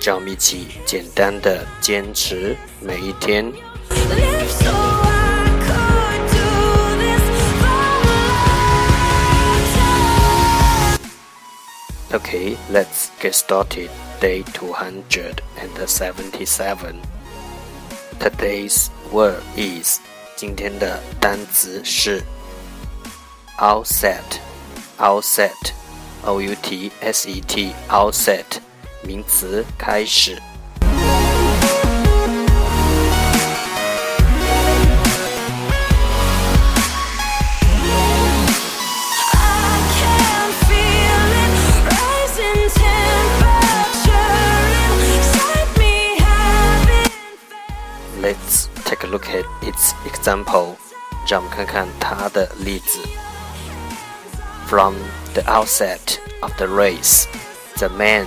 让我们一起简单的坚持每一天。 lips so I could do this for a lifetime. Okay, let's get started. Day 277. Today's word is 今天的单词是 outset, outset, o u t s e t, outset 名词开始。 I can feel it rising temperature inside me. Haven't felt Let's take a look at its example. 让我们看看它的例子。From the outset of the race, the man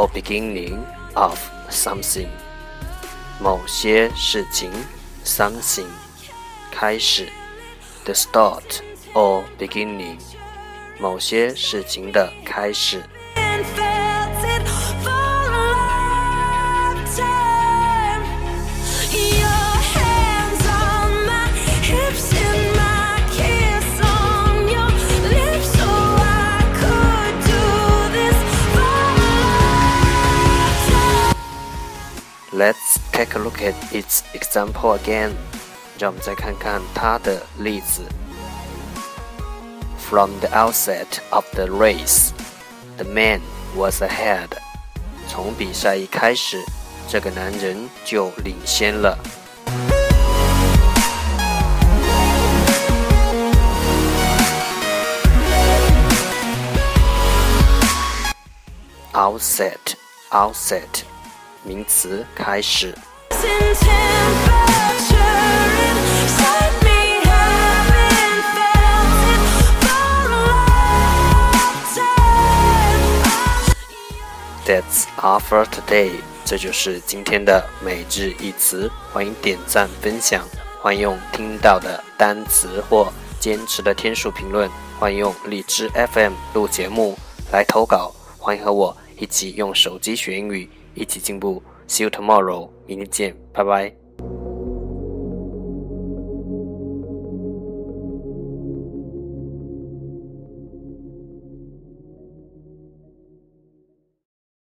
or beginning of something，某些事情，something，开始。The start or beginning，某些事情的开始。Let's take a look at its example again. 让我们再看看它的例子。From the outset of the race, the man was ahead. 从比赛一开始，这个男人就领先了。Outset, outset， 名词，开始。That's all for today。这就是今天的每日一词。欢迎点赞分享，欢迎用听到的单词或坚持的天数评论，欢迎用荔枝 FM 录节目来投稿，欢迎和我一起用手机学英语，一起进步。See you tomorrow，明天见，拜拜。